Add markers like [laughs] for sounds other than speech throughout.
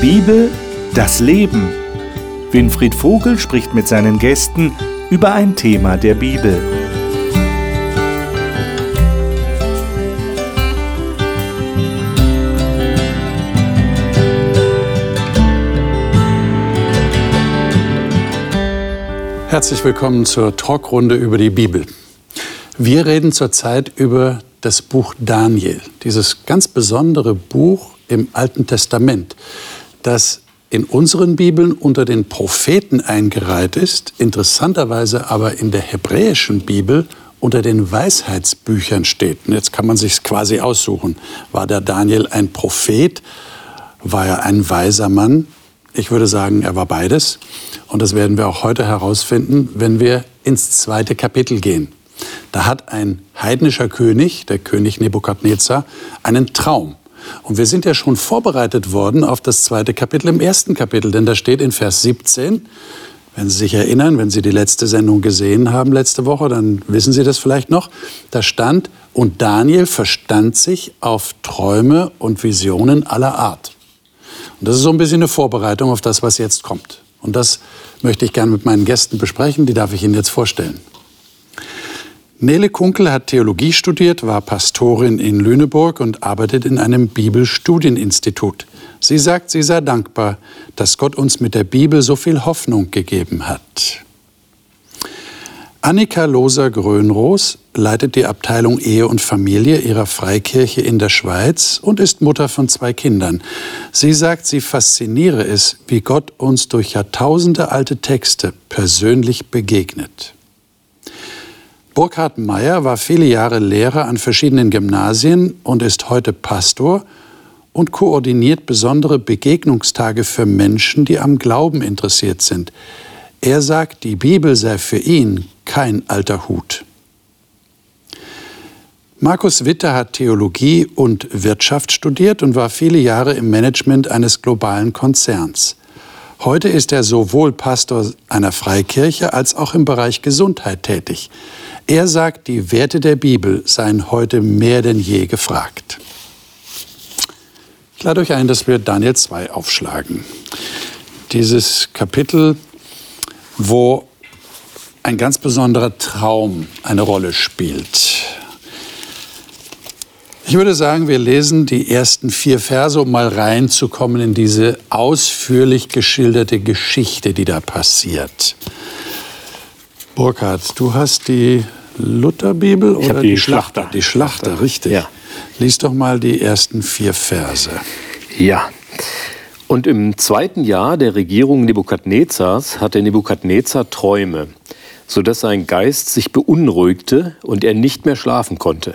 Bibel, das Leben. Winfried Vogel spricht mit seinen Gästen über ein Thema der Bibel. Herzlich willkommen zur Talkrunde über die Bibel. Wir reden zurzeit über das Buch Daniel, dieses ganz besondere Buch im Alten Testament, das in unseren Bibeln unter den Propheten eingereiht ist, interessanterweise aber in der hebräischen Bibel unter den Weisheitsbüchern steht. Und jetzt kann man sich quasi aussuchen. War der Daniel ein Prophet? War er ein weiser Mann? Ich würde sagen, er war beides. Und das werden wir auch heute herausfinden, wenn wir ins zweite Kapitel gehen. Da hat ein heidnischer König, der König Nebukadnezar, einen Traum. Und wir sind ja schon vorbereitet worden auf das zweite Kapitel im ersten Kapitel, denn da steht in Vers 17, wenn Sie sich erinnern, wenn Sie die letzte Sendung gesehen haben letzte Woche, dann wissen Sie das vielleicht noch, da stand, und Daniel verstand sich auf Träume und Visionen aller Art. Und das ist so ein bisschen eine Vorbereitung auf das, was jetzt kommt. Und das möchte ich gerne mit meinen Gästen besprechen, die darf ich Ihnen jetzt vorstellen. Nele Kunkel hat Theologie studiert, war Pastorin in Lüneburg und arbeitet in einem Bibelstudieninstitut. Sie sagt, sie sei dankbar, dass Gott uns mit der Bibel so viel Hoffnung gegeben hat. Annika Loser-Grönroos leitet die Abteilung Ehe und Familie ihrer Freikirche in der Schweiz und ist Mutter von zwei Kindern. Sie sagt, sie fasziniere es, wie Gott uns durch Jahrtausende alte Texte persönlich begegnet. Burkhard Meyer war viele Jahre Lehrer an verschiedenen Gymnasien und ist heute Pastor und koordiniert besondere Begegnungstage für Menschen, die am Glauben interessiert sind. Er sagt, die Bibel sei für ihn kein alter Hut. Markus Witter hat Theologie und Wirtschaft studiert und war viele Jahre im Management eines globalen Konzerns. Heute ist er sowohl Pastor einer Freikirche als auch im Bereich Gesundheit tätig. Er sagt, die Werte der Bibel seien heute mehr denn je gefragt. Ich lade euch ein, dass wir Daniel 2 aufschlagen. Dieses Kapitel, wo ein ganz besonderer Traum eine Rolle spielt. Ich würde sagen, wir lesen die ersten vier Verse, um mal reinzukommen in diese ausführlich geschilderte Geschichte, die da passiert. Burkhard, du hast die Lutherbibel oder die, die Schlachter? Schlachter? Die Schlachter, richtig. Ja. Lies doch mal die ersten vier Verse. Ja. Und im zweiten Jahr der Regierung Nebukadnezars hatte Nebukadnezar Träume, sodass sein Geist sich beunruhigte und er nicht mehr schlafen konnte.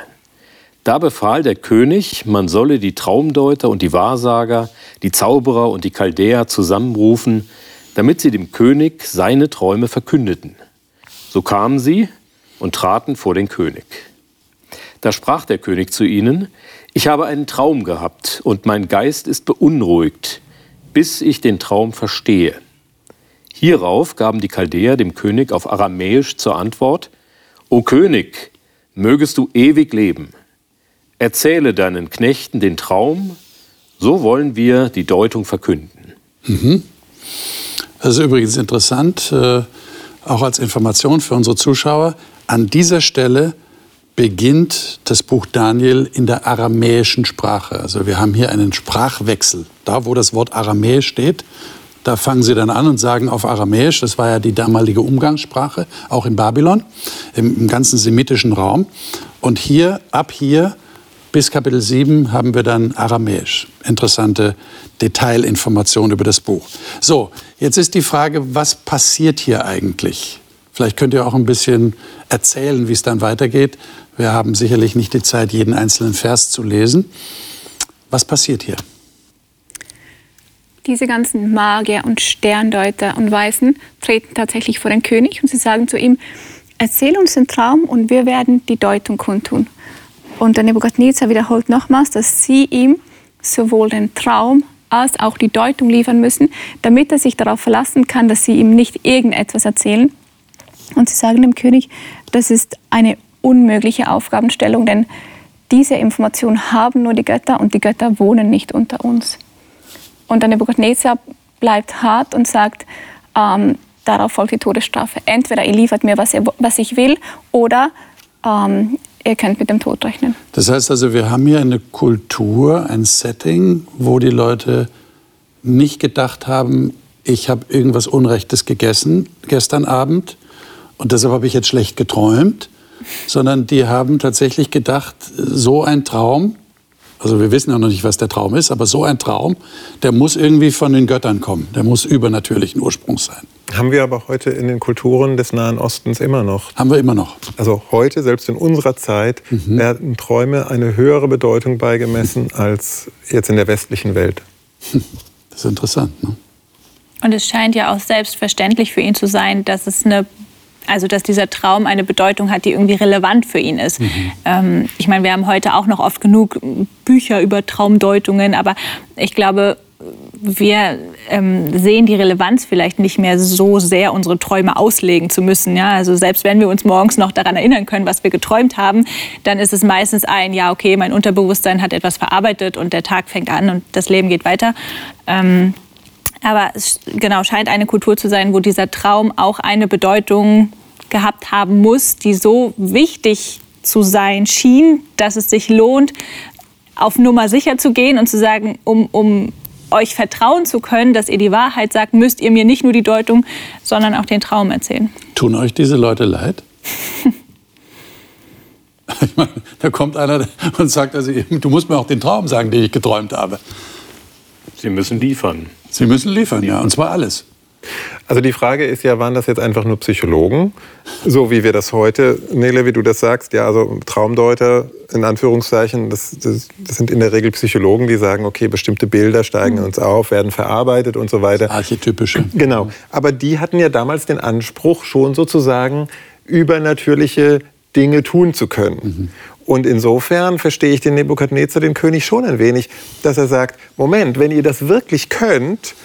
Da befahl der König, man solle die Traumdeuter und die Wahrsager, die Zauberer und die Chaldäer zusammenrufen, damit sie dem König seine Träume verkündeten. So kamen sie, und traten vor den König. Da sprach der König zu ihnen, ich habe einen Traum gehabt und mein Geist ist beunruhigt, bis ich den Traum verstehe. Hierauf gaben die Chaldäer dem König auf Aramäisch zur Antwort, O König, mögest du ewig leben. Erzähle deinen Knechten den Traum, so wollen wir die Deutung verkünden. Mhm. Das ist übrigens interessant, äh, auch als Information für unsere Zuschauer. An dieser Stelle beginnt das Buch Daniel in der aramäischen Sprache. Also wir haben hier einen Sprachwechsel. Da, wo das Wort Aramäisch steht, da fangen sie dann an und sagen auf Aramäisch, das war ja die damalige Umgangssprache, auch in Babylon, im, im ganzen semitischen Raum. Und hier, ab hier bis Kapitel 7 haben wir dann Aramäisch. Interessante Detailinformationen über das Buch. So, jetzt ist die Frage, was passiert hier eigentlich? Vielleicht könnt ihr auch ein bisschen erzählen, wie es dann weitergeht. Wir haben sicherlich nicht die Zeit, jeden einzelnen Vers zu lesen. Was passiert hier? Diese ganzen Magier und Sterndeuter und Weisen treten tatsächlich vor den König und sie sagen zu ihm, erzähl uns den Traum und wir werden die Deutung kundtun. Und der Nebukadnezar wiederholt nochmals, dass sie ihm sowohl den Traum als auch die Deutung liefern müssen, damit er sich darauf verlassen kann, dass sie ihm nicht irgendetwas erzählen, und sie sagen dem König, das ist eine unmögliche Aufgabenstellung, denn diese Information haben nur die Götter und die Götter wohnen nicht unter uns. Und der Nebuchadnezzar bleibt hart und sagt, ähm, darauf folgt die Todesstrafe. Entweder ihr liefert mir, was, ihr, was ich will, oder ähm, ihr könnt mit dem Tod rechnen. Das heißt also, wir haben hier eine Kultur, ein Setting, wo die Leute nicht gedacht haben, ich habe irgendwas Unrechtes gegessen gestern Abend und deshalb habe ich jetzt schlecht geträumt, sondern die haben tatsächlich gedacht, so ein Traum, also wir wissen ja noch nicht, was der Traum ist, aber so ein Traum, der muss irgendwie von den Göttern kommen, der muss übernatürlichen Ursprungs sein. Haben wir aber heute in den Kulturen des Nahen Ostens immer noch. Haben wir immer noch. Also heute, selbst in unserer Zeit, mhm. werden Träume eine höhere Bedeutung beigemessen als jetzt in der westlichen Welt. Das ist interessant. Ne? Und es scheint ja auch selbstverständlich für ihn zu sein, dass es eine also dass dieser Traum eine Bedeutung hat, die irgendwie relevant für ihn ist. Mhm. Ähm, ich meine, wir haben heute auch noch oft genug Bücher über Traumdeutungen, aber ich glaube, wir ähm, sehen die Relevanz vielleicht nicht mehr so sehr, unsere Träume auslegen zu müssen. Ja? Also selbst wenn wir uns morgens noch daran erinnern können, was wir geträumt haben, dann ist es meistens ein, ja, okay, mein Unterbewusstsein hat etwas verarbeitet und der Tag fängt an und das Leben geht weiter. Ähm, aber es genau scheint eine Kultur zu sein, wo dieser Traum auch eine Bedeutung gehabt haben muss, die so wichtig zu sein schien, dass es sich lohnt, auf Nummer sicher zu gehen und zu sagen, um, um euch vertrauen zu können, dass ihr die Wahrheit sagt, müsst ihr mir nicht nur die Deutung, sondern auch den Traum erzählen. Tun euch diese Leute leid? [laughs] ich meine, da kommt einer und sagt, also, du musst mir auch den Traum sagen, den ich geträumt habe. Sie müssen liefern. Sie müssen liefern, ja, und zwar alles. Also die Frage ist ja, waren das jetzt einfach nur Psychologen, so wie wir das heute, Nele, wie du das sagst, ja, also Traumdeuter in Anführungszeichen, das, das, das sind in der Regel Psychologen, die sagen, okay, bestimmte Bilder steigen in uns auf, werden verarbeitet und so weiter. Archetypische. Genau, aber die hatten ja damals den Anspruch, schon sozusagen übernatürliche Dinge tun zu können. Mhm. Und insofern verstehe ich den Nebukadnezar, den König, schon ein wenig, dass er sagt, Moment, wenn ihr das wirklich könnt,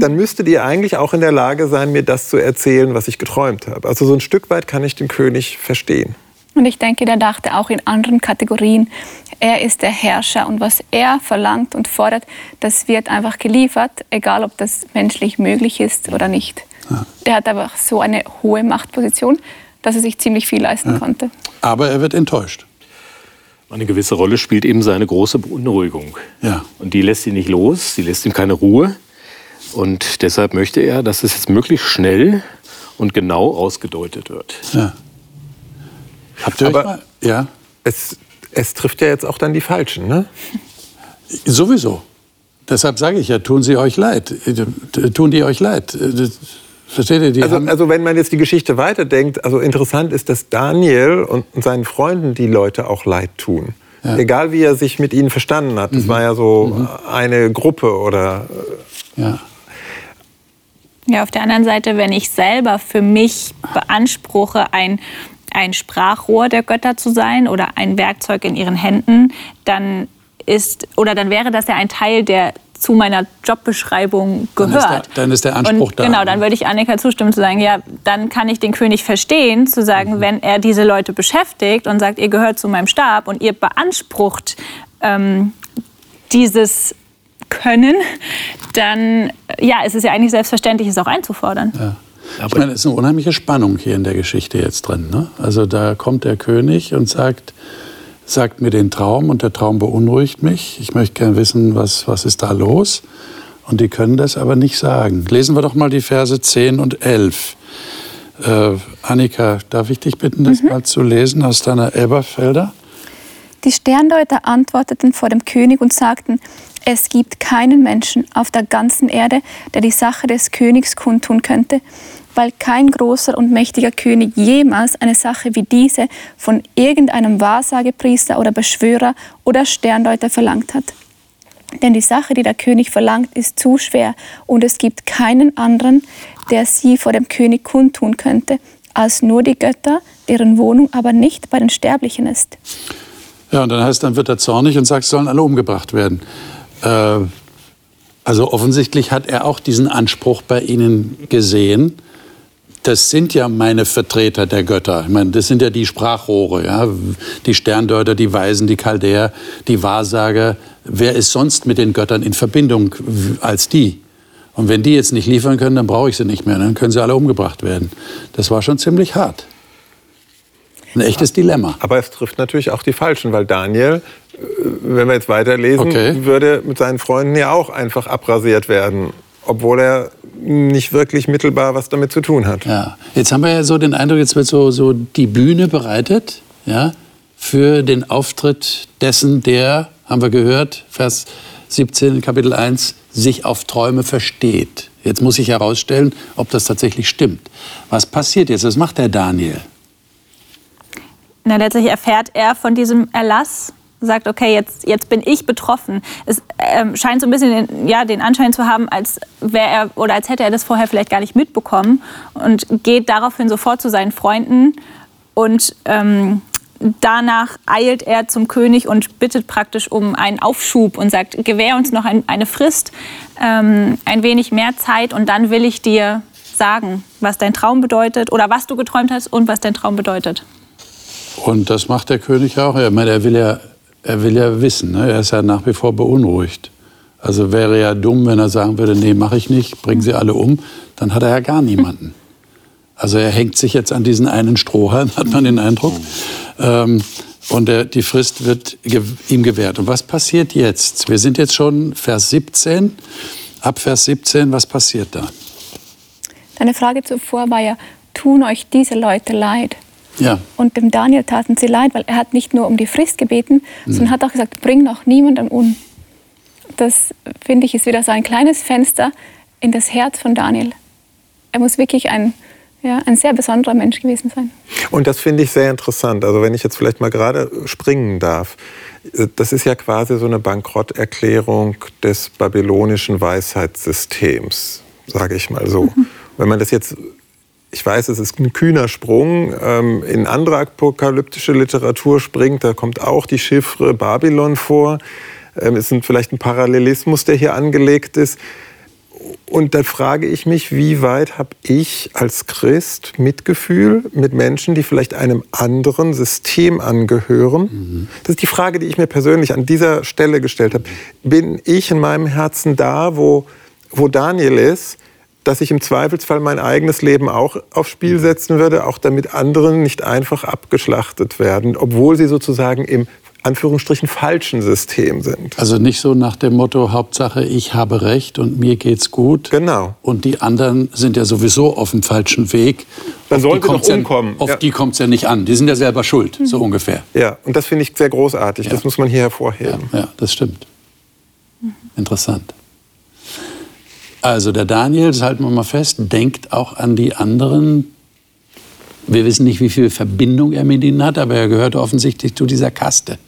dann müsstet ihr eigentlich auch in der Lage sein, mir das zu erzählen, was ich geträumt habe. Also so ein Stück weit kann ich den König verstehen. Und ich denke, der dachte auch in anderen Kategorien. Er ist der Herrscher und was er verlangt und fordert, das wird einfach geliefert, egal ob das menschlich möglich ist oder nicht. Ja. Der hat einfach so eine hohe Machtposition, dass er sich ziemlich viel leisten ja. konnte. Aber er wird enttäuscht. Eine gewisse Rolle spielt eben seine große Beunruhigung. Ja. Und die lässt ihn nicht los, sie lässt ihm keine Ruhe. Und deshalb möchte er, dass es jetzt möglichst schnell und genau ausgedeutet wird. Ja. Habt ihr Aber euch mal? Ja. Es, es trifft ja jetzt auch dann die Falschen, ne? Sowieso. Deshalb sage ich ja, tun sie euch leid. Tun die euch leid. Versteht ihr? Die also, also wenn man jetzt die Geschichte weiterdenkt, also interessant ist, dass Daniel und seinen Freunden die Leute auch leid tun. Ja. Egal wie er sich mit ihnen verstanden hat. Das mhm. war ja so mhm. eine Gruppe oder... Ja. Ja, auf der anderen Seite, wenn ich selber für mich beanspruche, ein, ein Sprachrohr der Götter zu sein oder ein Werkzeug in ihren Händen, dann ist, oder dann wäre das ja ein Teil, der zu meiner Jobbeschreibung gehört. Dann ist der, dann ist der Anspruch Und da. Genau, dann würde ich Annika zustimmen zu sagen, ja, dann kann ich den König verstehen, zu sagen, mhm. wenn er diese Leute beschäftigt und sagt, ihr gehört zu meinem Stab und ihr beansprucht ähm, dieses können, [laughs] dann ja, es ist ja eigentlich selbstverständlich, es auch einzufordern. Ja. Aber ich meine, es ist eine unheimliche Spannung hier in der Geschichte jetzt drin. Ne? Also da kommt der König und sagt, sagt mir den Traum und der Traum beunruhigt mich. Ich möchte gerne wissen, was, was ist da los. Und die können das aber nicht sagen. Lesen wir doch mal die Verse 10 und 11. Äh, Annika, darf ich dich bitten, das mhm. mal zu lesen aus deiner Elberfelder? Die Sterndeuter antworteten vor dem König und sagten, es gibt keinen Menschen auf der ganzen Erde, der die Sache des Königs kundtun könnte, weil kein großer und mächtiger König jemals eine Sache wie diese von irgendeinem Wahrsagepriester oder Beschwörer oder Sterndeuter verlangt hat. Denn die Sache, die der König verlangt, ist zu schwer und es gibt keinen anderen, der sie vor dem König kundtun könnte, als nur die Götter, deren Wohnung aber nicht bei den Sterblichen ist. Ja, und dann heißt, dann wird er zornig und sagt, sollen alle umgebracht werden. Äh, also offensichtlich hat er auch diesen Anspruch bei Ihnen gesehen, das sind ja meine Vertreter der Götter. Ich meine, das sind ja die Sprachrohre, ja? die Sterndeuter, die Weisen, die Chaldäer, die Wahrsager. Wer ist sonst mit den Göttern in Verbindung als die? Und wenn die jetzt nicht liefern können, dann brauche ich sie nicht mehr. Dann können sie alle umgebracht werden. Das war schon ziemlich hart. Ein echtes Dilemma. Aber es trifft natürlich auch die Falschen, weil Daniel, äh, wenn wir jetzt weiterlesen, okay. würde mit seinen Freunden ja auch einfach abrasiert werden obwohl er nicht wirklich mittelbar was damit zu tun hat. Ja, jetzt haben wir ja so den Eindruck, jetzt wird so, so die Bühne bereitet ja, für den Auftritt dessen, der, haben wir gehört, Vers 17, Kapitel 1, sich auf Träume versteht. Jetzt muss ich herausstellen, ob das tatsächlich stimmt. Was passiert jetzt? Was macht der Daniel? Na, letztlich erfährt er von diesem Erlass sagt, okay, jetzt, jetzt bin ich betroffen. Es ähm, scheint so ein bisschen den, ja, den Anschein zu haben, als wäre er oder als hätte er das vorher vielleicht gar nicht mitbekommen und geht daraufhin sofort zu seinen Freunden und ähm, danach eilt er zum König und bittet praktisch um einen Aufschub und sagt, gewähr uns noch ein, eine Frist, ähm, ein wenig mehr Zeit und dann will ich dir sagen, was dein Traum bedeutet oder was du geträumt hast und was dein Traum bedeutet. Und das macht der König auch. Ich meine, er will ja er will ja wissen. Ne? Er ist ja nach wie vor beunruhigt. Also wäre ja dumm, wenn er sagen würde, nee, mache ich nicht, bringen Sie alle um. Dann hat er ja gar niemanden. [laughs] Also er hängt sich jetzt an diesen einen Strohhalm, hat man den Eindruck. Ähm, und der, die Frist wird ihm gewährt. Und was passiert jetzt? Wir sind jetzt schon Vers 17. Ab Vers 17, was passiert da? Deine Frage zuvor war ja, tun euch diese Leute leid? Ja. Und dem Daniel taten sie leid, weil er hat nicht nur um die Frist gebeten, mhm. sondern hat auch gesagt, bring noch niemanden um. Das finde ich ist wieder so ein kleines Fenster in das Herz von Daniel. Er muss wirklich ein, ja, ein sehr besonderer Mensch gewesen sein. Und das finde ich sehr interessant. Also wenn ich jetzt vielleicht mal gerade springen darf. Das ist ja quasi so eine Bankrotterklärung des babylonischen Weisheitssystems, sage ich mal so. Mhm. Wenn man das jetzt ich weiß, es ist ein kühner Sprung, ähm, in andere apokalyptische Literatur springt, da kommt auch die Chiffre Babylon vor. Ähm, es ist vielleicht ein Parallelismus, der hier angelegt ist. Und da frage ich mich, wie weit habe ich als Christ Mitgefühl mit Menschen, die vielleicht einem anderen System angehören? Mhm. Das ist die Frage, die ich mir persönlich an dieser Stelle gestellt habe. Bin ich in meinem Herzen da, wo, wo Daniel ist? Dass ich im Zweifelsfall mein eigenes Leben auch aufs Spiel setzen würde, auch damit andere nicht einfach abgeschlachtet werden, obwohl sie sozusagen im Anführungsstrichen falschen System sind. Also nicht so nach dem Motto, Hauptsache ich habe Recht und mir geht's gut. Genau. Und die anderen sind ja sowieso auf dem falschen Weg. Dann sollen sie doch umkommen. Ja, auf ja. die kommt es ja nicht an. Die sind ja selber schuld, mhm. so ungefähr. Ja, und das finde ich sehr großartig. Ja. Das muss man hier hervorheben. Ja, ja das stimmt. Interessant. Also der Daniel, das halten wir mal fest, denkt auch an die anderen. Wir wissen nicht, wie viel Verbindung er mit ihnen hat, aber er gehört offensichtlich zu dieser Kaste.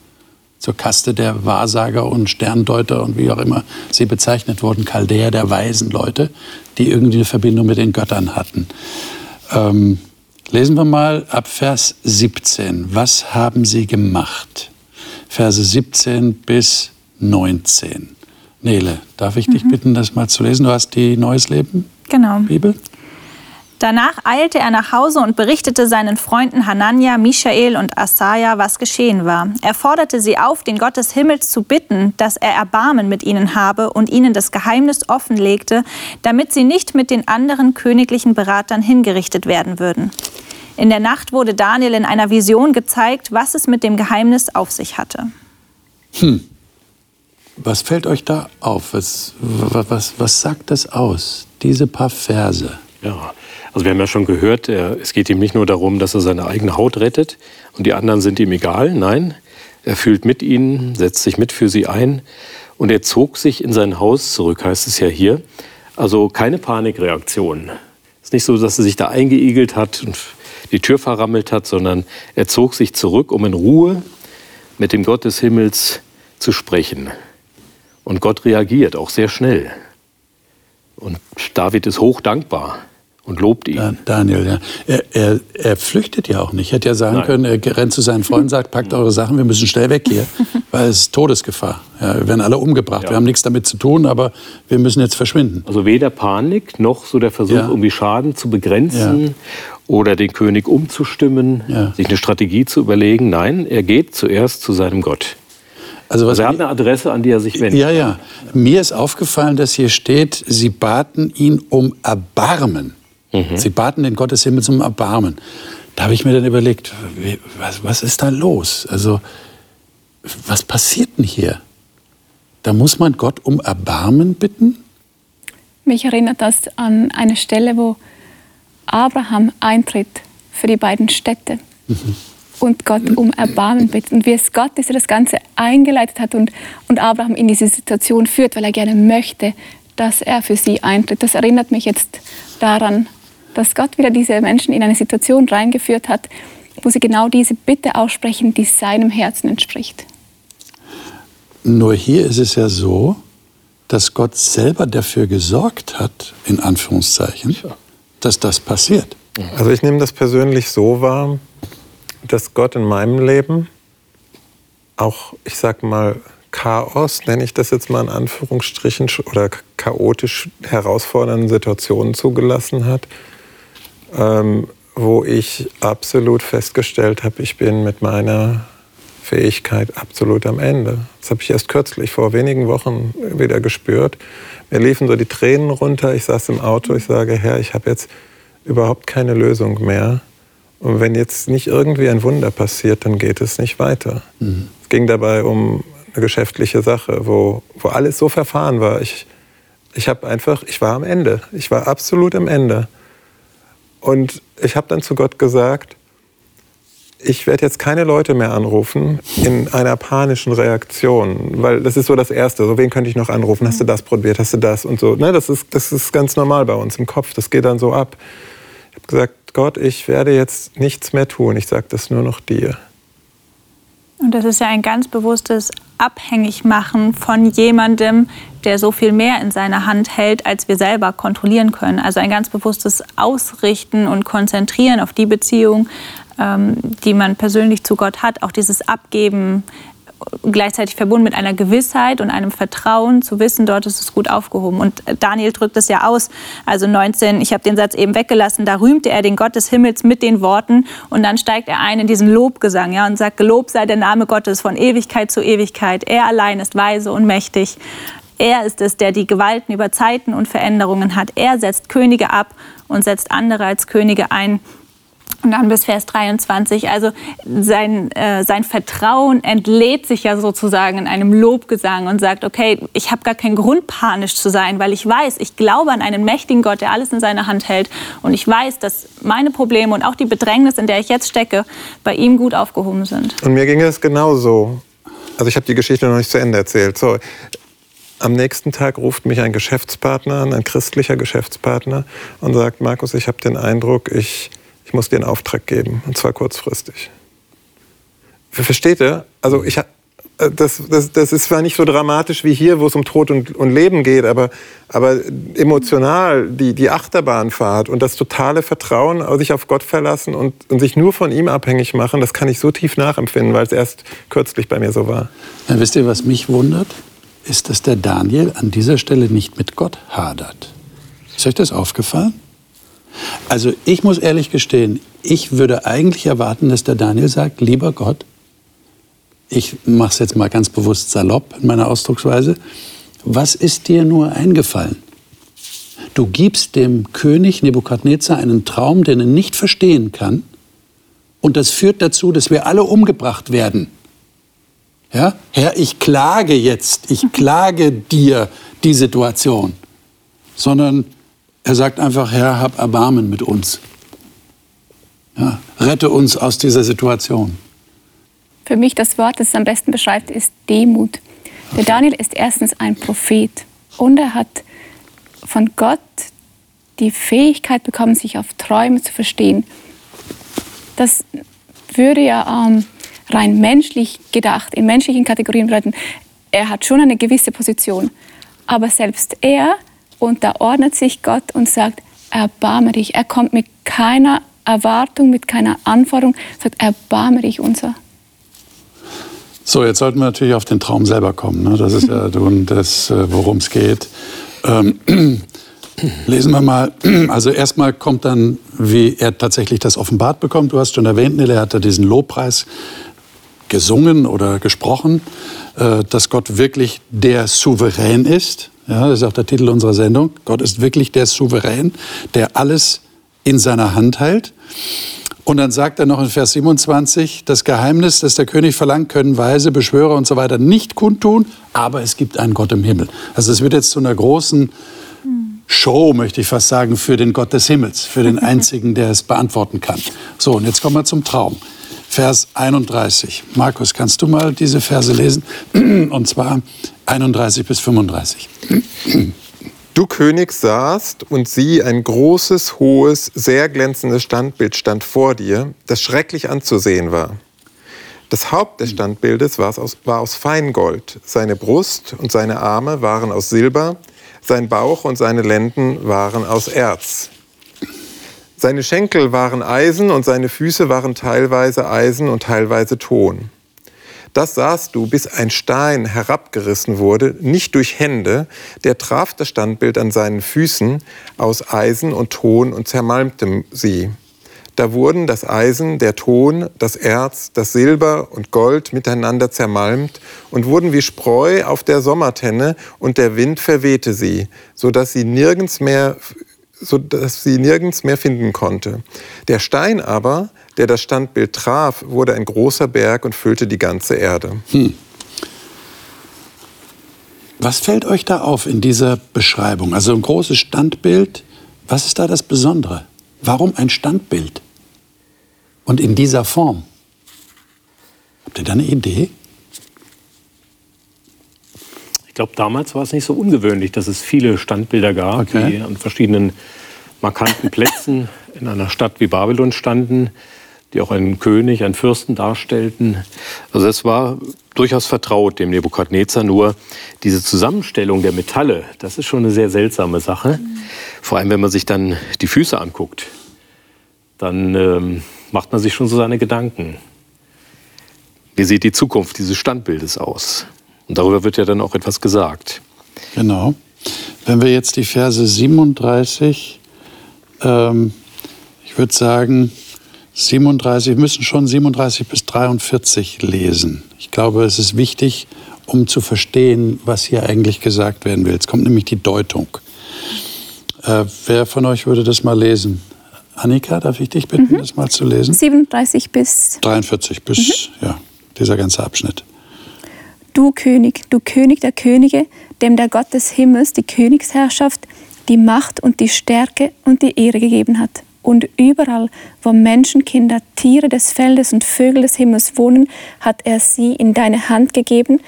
Zur Kaste der Wahrsager und Sterndeuter und wie auch immer sie bezeichnet wurden, Chaldäer, der weisen Leute, die irgendwie eine Verbindung mit den Göttern hatten. Ähm, lesen wir mal ab Vers 17. Was haben sie gemacht? Verse 17 bis 19. Nele, darf ich dich mhm. bitten, das mal zu lesen? Du hast die Neues Leben genau. Bibel. Danach eilte er nach Hause und berichtete seinen Freunden Hanania, Michael und Asaja, was geschehen war. Er forderte sie auf, den Gott des Himmels zu bitten, dass er Erbarmen mit ihnen habe und ihnen das Geheimnis offenlegte, damit sie nicht mit den anderen königlichen Beratern hingerichtet werden würden. In der Nacht wurde Daniel in einer Vision gezeigt, was es mit dem Geheimnis auf sich hatte. Hm. Was fällt euch da auf? Was, was, was sagt das aus, diese paar Verse? Ja, also wir haben ja schon gehört, es geht ihm nicht nur darum, dass er seine eigene Haut rettet und die anderen sind ihm egal. Nein, er fühlt mit ihnen, setzt sich mit für sie ein und er zog sich in sein Haus zurück, heißt es ja hier. Also keine Panikreaktion. Es ist nicht so, dass er sich da eingeigelt hat und die Tür verrammelt hat, sondern er zog sich zurück, um in Ruhe mit dem Gott des Himmels zu sprechen. Und Gott reagiert auch sehr schnell. Und David ist hoch dankbar und lobt ihn. Daniel, ja. Er, er, er flüchtet ja auch nicht. Er hätte ja sagen Nein. können, er rennt zu seinen Freunden, sagt, packt eure Sachen, wir müssen schnell weg hier. [laughs] weil es ist Todesgefahr. Ja, wir werden alle umgebracht. Ja. Wir haben nichts damit zu tun, aber wir müssen jetzt verschwinden. Also weder Panik noch so der Versuch, ja. irgendwie Schaden zu begrenzen oder den König umzustimmen, sich eine Strategie zu überlegen. Nein, er geht zuerst zu seinem Gott. Also, was also er hat eine Adresse, an die er sich wendet. Ja, ja. Mir ist aufgefallen, dass hier steht, sie baten ihn um Erbarmen. Mhm. Sie baten den Gott des Himmels um Erbarmen. Da habe ich mir dann überlegt, was, was ist da los? Also, was passiert denn hier? Da muss man Gott um Erbarmen bitten? Mich erinnert das an eine Stelle, wo Abraham eintritt für die beiden Städte. Mhm und Gott um Erbarmen bittet. Und wie es Gott ist, der das Ganze eingeleitet hat und, und Abraham in diese Situation führt, weil er gerne möchte, dass er für sie eintritt. Das erinnert mich jetzt daran, dass Gott wieder diese Menschen in eine Situation reingeführt hat, wo sie genau diese Bitte aussprechen, die seinem Herzen entspricht. Nur hier ist es ja so, dass Gott selber dafür gesorgt hat, in Anführungszeichen, dass das passiert. Also ich nehme das persönlich so wahr, dass Gott in meinem Leben auch, ich sag mal, Chaos, nenne ich das jetzt mal in Anführungsstrichen, oder chaotisch herausfordernden Situationen zugelassen hat, ähm, wo ich absolut festgestellt habe, ich bin mit meiner Fähigkeit absolut am Ende. Das habe ich erst kürzlich, vor wenigen Wochen, wieder gespürt. Mir liefen so die Tränen runter. Ich saß im Auto, ich sage, Herr, ich habe jetzt überhaupt keine Lösung mehr. Und wenn jetzt nicht irgendwie ein Wunder passiert, dann geht es nicht weiter. Mhm. Es ging dabei um eine geschäftliche Sache, wo, wo alles so verfahren war. Ich, ich habe einfach, ich war am Ende. Ich war absolut am Ende. Und ich habe dann zu Gott gesagt, ich werde jetzt keine Leute mehr anrufen in einer panischen Reaktion, weil das ist so das Erste. So, wen könnte ich noch anrufen? Hast du das probiert? Hast du das? Und so. Ne, das, ist, das ist ganz normal bei uns im Kopf. Das geht dann so ab. Gesagt, Gott, ich werde jetzt nichts mehr tun, ich sage das nur noch dir. Und das ist ja ein ganz bewusstes Abhängigmachen von jemandem, der so viel mehr in seiner Hand hält, als wir selber kontrollieren können. Also ein ganz bewusstes Ausrichten und Konzentrieren auf die Beziehung, ähm, die man persönlich zu Gott hat. Auch dieses Abgeben gleichzeitig verbunden mit einer Gewissheit und einem Vertrauen zu wissen, dort ist es gut aufgehoben. Und Daniel drückt es ja aus. Also 19, ich habe den Satz eben weggelassen, da rühmte er den Gott des Himmels mit den Worten und dann steigt er ein in diesen Lobgesang ja, und sagt, gelobt sei der Name Gottes von Ewigkeit zu Ewigkeit. Er allein ist weise und mächtig. Er ist es, der die Gewalten über Zeiten und Veränderungen hat. Er setzt Könige ab und setzt andere als Könige ein. Und dann bis Vers 23. Also sein, äh, sein Vertrauen entlädt sich ja sozusagen in einem Lobgesang und sagt, okay, ich habe gar keinen Grund, panisch zu sein, weil ich weiß, ich glaube an einen mächtigen Gott, der alles in seiner Hand hält. Und ich weiß, dass meine Probleme und auch die Bedrängnis, in der ich jetzt stecke, bei ihm gut aufgehoben sind. Und mir ging es genauso. Also ich habe die Geschichte noch nicht zu Ende erzählt. So, am nächsten Tag ruft mich ein Geschäftspartner an, ein christlicher Geschäftspartner, und sagt, Markus, ich habe den Eindruck, ich ich muss dir einen Auftrag geben, und zwar kurzfristig. Versteht ihr? Also ich, äh, das, das, das ist zwar nicht so dramatisch wie hier, wo es um Tod und, und Leben geht, aber, aber emotional die, die Achterbahnfahrt und das totale Vertrauen, sich auf Gott verlassen und, und sich nur von ihm abhängig machen, das kann ich so tief nachempfinden, weil es erst kürzlich bei mir so war. Ja, wisst ihr, was mich wundert? Ist, dass der Daniel an dieser Stelle nicht mit Gott hadert. Ist euch das aufgefallen? Also ich muss ehrlich gestehen, ich würde eigentlich erwarten, dass der Daniel sagt, lieber Gott, ich mache es jetzt mal ganz bewusst salopp in meiner Ausdrucksweise, was ist dir nur eingefallen? Du gibst dem König Nebukadnezar einen Traum, den er nicht verstehen kann, und das führt dazu, dass wir alle umgebracht werden. Ja? Herr, ich klage jetzt, ich [laughs] klage dir die Situation, sondern er sagt einfach, Herr, hab Erbarmen mit uns. Ja, rette uns aus dieser Situation. Für mich das Wort, das es am besten beschreibt, ist Demut. Der Daniel ist erstens ein Prophet und er hat von Gott die Fähigkeit bekommen, sich auf Träume zu verstehen. Das würde ja ähm, rein menschlich gedacht, in menschlichen Kategorien bedeuten, er hat schon eine gewisse Position. Aber selbst er und da ordnet sich Gott und sagt, erbarme dich. Er kommt mit keiner Erwartung, mit keiner Anforderung, sagt, erbarme dich unser. So, jetzt sollten wir natürlich auf den Traum selber kommen. Ne? Das ist ja [laughs] das, äh, worum es geht. Ähm, [clears throat] lesen wir mal. [clears throat] Also erstmal kommt dann, wie er tatsächlich das offenbart bekommt. Du hast schon erwähnt, Nele, er hat da diesen Lobpreis gesungen oder gesprochen, äh, dass Gott wirklich der Souverän ist. Ja, das ist auch der Titel unserer Sendung. Gott ist wirklich der Souverän, der alles in seiner Hand hält. Und dann sagt er noch in Vers 27, das Geheimnis, das der König verlangt, können Weise, Beschwörer und so weiter nicht kundtun, aber es gibt einen Gott im Himmel. Also es wird jetzt zu einer großen Show, möchte ich fast sagen, für den Gott des Himmels, für den [laughs] einzigen, der es beantworten kann. So, und jetzt kommen wir zum Traum. Vers 31. Markus, kannst du mal diese Verse lesen? [clears throat] Und zwar 31 bis 35. Du König saßt und sieh, ein großes, hohes, sehr glänzendes Standbild stand vor dir, das schrecklich anzusehen war. Das Haupt des Standbildes war aus, war aus Feingold, seine Brust und seine Arme waren aus Silber, sein Bauch und seine Lenden waren aus Erz. Seine Schenkel waren Eisen und seine Füße waren teilweise Eisen und teilweise Ton. Das sahst du, bis ein Stein herabgerissen wurde, nicht durch Hände, der traf das Standbild an seinen Füßen aus Eisen und Ton und zermalmte sie. Da wurden das Eisen, der Ton, das Erz, das Silber und Gold miteinander zermalmt und wurden wie Spreu auf der Sommertenne und der Wind verwehte sie, so dass sie nirgends mehr so dass sie nirgends mehr finden konnte. Der Stein aber, der das Standbild traf, wurde ein großer Berg und füllte die ganze Erde. Hm. Was fällt euch da auf in dieser Beschreibung? Also ein großes Standbild, was ist da das Besondere? Warum ein Standbild? Und in dieser Form? Habt ihr da eine Idee? Ich glaube, damals war es nicht so ungewöhnlich, dass es viele Standbilder gab, okay. die an verschiedenen markanten Plätzen in einer Stadt wie Babylon standen die auch einen König, einen Fürsten darstellten. Also es war durchaus vertraut dem Nebukadnezar, nur diese Zusammenstellung der Metalle, das ist schon eine sehr seltsame Sache. Vor allem, wenn man sich dann die Füße anguckt, dann ähm, macht man sich schon so seine Gedanken. Wie sieht die Zukunft dieses Standbildes aus? Und darüber wird ja dann auch etwas gesagt. Genau. Wenn wir jetzt die Verse 37, ähm, ich würde sagen, 37, wir müssen schon 37 bis 43 lesen. Ich glaube, es ist wichtig, um zu verstehen, was hier eigentlich gesagt werden will. Jetzt kommt nämlich die Deutung. Äh, wer von euch würde das mal lesen? Annika, darf ich dich bitten, mhm. das mal zu lesen? 37 bis 43 bis, mhm. ja, dieser ganze Abschnitt. Du König, du König der Könige, dem der Gott des Himmels die Königsherrschaft, die Macht und die Stärke und die Ehre gegeben hat und überall, wo Menschenkinder, Tiere des Feldes und Vögel des Himmels wohnen, hat er sie in deine Hand gegeben,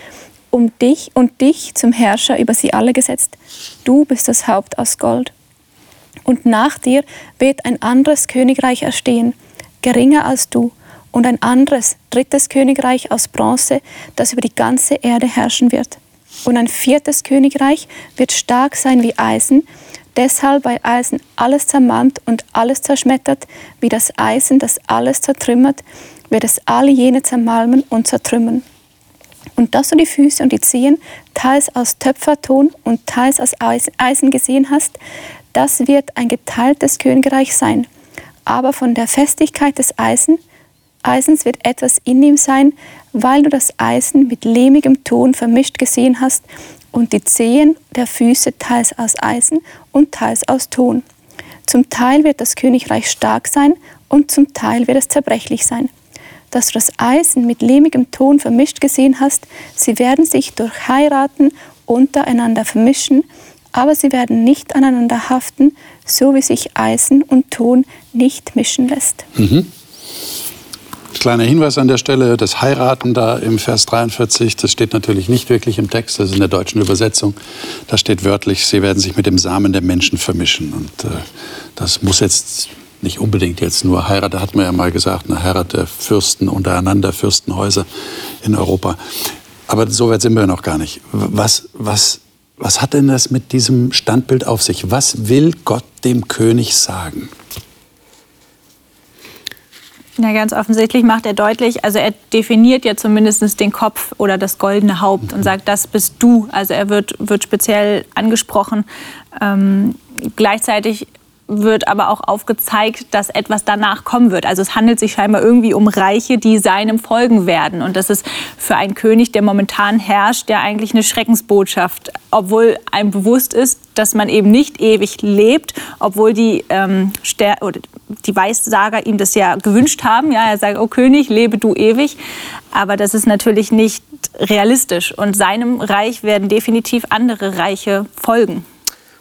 um dich und dich zum Herrscher über sie alle gesetzt. Du bist das Haupt aus Gold. Und nach dir wird ein anderes Königreich erstehen, geringer als du, und ein anderes, drittes Königreich aus Bronze, das über die ganze Erde herrschen wird. Und ein viertes Königreich wird stark sein wie Eisen, deshalb bei Eisen alles zermalmt und alles zerschmettert, wie das Eisen, das alles zertrümmert, wird es alle jene zermalmen und zertrümmern. Und dass du die Füße und die Zehen teils aus Töpferton und teils aus Eisen gesehen hast, das wird ein geteiltes Königreich sein. Aber von der Festigkeit des Eisen, Eisens wird etwas in ihm sein, weil du das Eisen mit lehmigem Ton vermischt gesehen hast und die Zehen der Füße teils aus Eisen und teils aus Ton. Zum Teil wird das Königreich stark sein und zum Teil wird es zerbrechlich sein. Dass du das Eisen mit lehmigem Ton vermischt gesehen hast, sie werden sich durch Heiraten untereinander vermischen, aber sie werden nicht aneinander haften, so wie sich Eisen und Ton nicht mischen lässt. Mhm. Kleiner Hinweis an der Stelle, das Heiraten da im Vers 43, das steht natürlich nicht wirklich im Text, das ist in der deutschen Übersetzung. Da steht wörtlich, sie werden sich mit dem Samen der Menschen vermischen. Und äh, das muss jetzt nicht unbedingt jetzt nur Heirat, da hat man ja mal gesagt, eine Heirat der Fürsten untereinander, Fürstenhäuser in Europa. Aber so weit sind wir noch gar nicht. Was, was, was hat denn das mit diesem Standbild auf sich? Was will Gott dem König sagen? Ja, ganz offensichtlich macht er deutlich, also er definiert ja zumindest den Kopf oder das goldene Haupt und sagt, das bist du. Also er wird, wird speziell angesprochen. Ähm, gleichzeitig wird aber auch aufgezeigt, dass etwas danach kommen wird. Also es handelt sich scheinbar irgendwie um Reiche, die seinem folgen werden. Und das ist für einen König, der momentan herrscht, ja eigentlich eine Schreckensbotschaft. Obwohl einem bewusst ist, dass man eben nicht ewig lebt, obwohl die, ähm, die Weissager ihm das ja gewünscht haben. Ja, er sagt, oh König, lebe du ewig. Aber das ist natürlich nicht realistisch. Und seinem Reich werden definitiv andere Reiche folgen.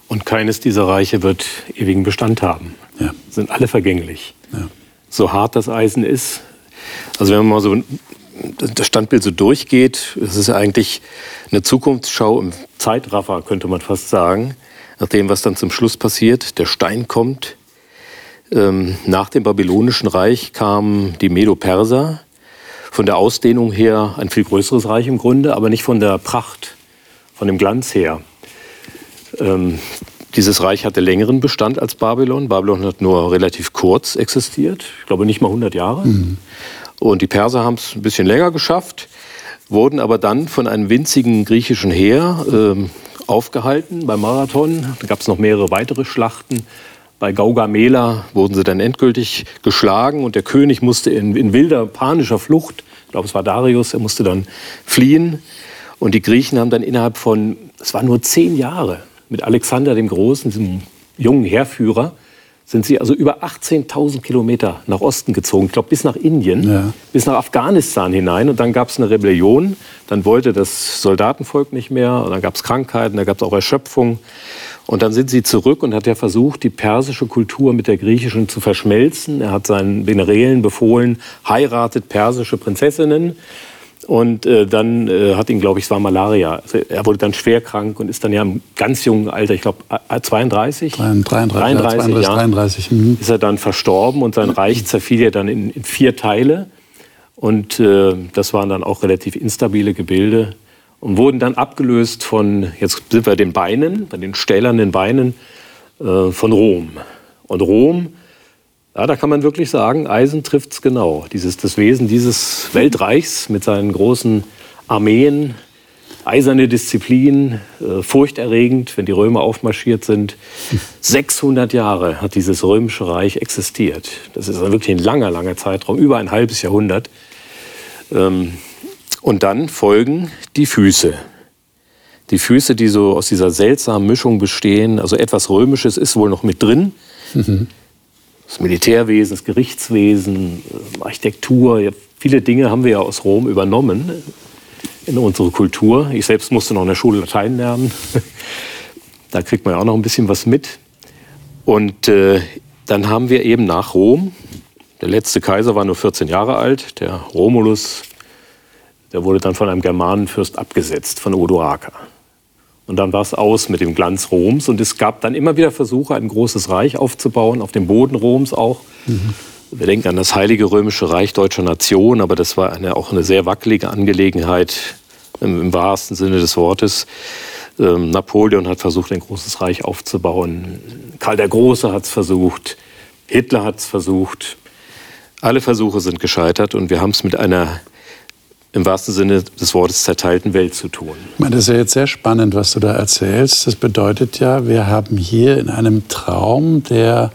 Und keines dieser Reiche wird ewigen Bestand haben. Ja. Sind alle vergänglich. Ja. So hart das Eisen ist. Also wenn man mal so das Standbild so durchgeht, es ist eigentlich eine Zukunftsschau im Zeitraffer, könnte man fast sagen. Nach dem, was dann zum Schluss passiert, der Stein kommt. Ähm, nach dem Babylonischen Reich kamen die Medo-Perser. Von der Ausdehnung her ein viel größeres Reich im Grunde, aber nicht von der Pracht, von dem Glanz her. Ähm, dieses Reich hatte längeren Bestand als Babylon. Babylon hat nur relativ kurz existiert, ich glaube nicht mal 100 Jahre. Mhm. Und die Perser haben es ein bisschen länger geschafft, wurden aber dann von einem winzigen griechischen Heer ähm, aufgehalten beim Marathon. Da gab es noch mehrere weitere Schlachten. Bei Gaugamela wurden sie dann endgültig geschlagen und der König musste in, in wilder, panischer Flucht, ich glaube es war Darius, er musste dann fliehen. Und die Griechen haben dann innerhalb von, es waren nur zehn Jahre, mit Alexander dem Großen, diesem jungen Heerführer, sind sie also über 18.000 Kilometer nach Osten gezogen. Ich glaube, bis nach Indien, ja. bis nach Afghanistan hinein. Und dann gab es eine Rebellion. Dann wollte das Soldatenvolk nicht mehr. Und dann gab es Krankheiten, da gab es auch Erschöpfung. Und dann sind sie zurück und hat er versucht, die persische Kultur mit der griechischen zu verschmelzen. Er hat seinen Generälen befohlen, heiratet persische Prinzessinnen. Und äh, dann äh, hat ihn, glaube ich, es war Malaria. Also er wurde dann schwer krank und ist dann ja im ganz jungen Alter, ich glaube 32, 33, 33, ja, 32 Jahren, 33, mhm. ist er dann verstorben und sein Reich zerfiel ja dann in, in vier Teile. Und äh, das waren dann auch relativ instabile Gebilde und wurden dann abgelöst von, jetzt sind wir den Beinen, bei den stählernen Beinen äh, von Rom. Und Rom ja, da kann man wirklich sagen, Eisen trifft es genau. Dieses, das Wesen dieses Weltreichs mit seinen großen Armeen, eiserne Disziplin, äh, furchterregend, wenn die Römer aufmarschiert sind. 600 Jahre hat dieses römische Reich existiert. Das ist wirklich ein langer, langer Zeitraum, über ein halbes Jahrhundert. Ähm, und dann folgen die Füße. Die Füße, die so aus dieser seltsamen Mischung bestehen, also etwas Römisches ist wohl noch mit drin. Mhm das Militärwesen, das Gerichtswesen, Architektur. Viele Dinge haben wir ja aus Rom übernommen in unsere Kultur. Ich selbst musste noch in der Schule Latein lernen. [laughs] da kriegt man ja auch noch ein bisschen was mit. Und äh, dann haben wir eben nach Rom, der letzte Kaiser war nur 14 Jahre alt, der Romulus, der wurde dann von einem Germanenfürst abgesetzt, von Odoaker. Und dann war es aus mit dem Glanz Roms. Und es gab dann immer wieder Versuche, ein großes Reich aufzubauen, auf dem Boden Roms auch. Mhm. Wir denken an das Heilige Römische Reich deutscher Nation, aber das war eine, auch eine sehr wackelige Angelegenheit im, im wahrsten Sinne des Wortes. Ähm, Napoleon hat versucht, ein großes Reich aufzubauen. Karl der Große hat es versucht. Hitler hat es versucht. Alle Versuche sind gescheitert und wir haben es mit einer im wahrsten Sinne des Wortes zerteilten Welt zu tun. Ich meine, das ist ja jetzt sehr spannend, was du da erzählst. Das bedeutet ja, wir haben hier in einem Traum, der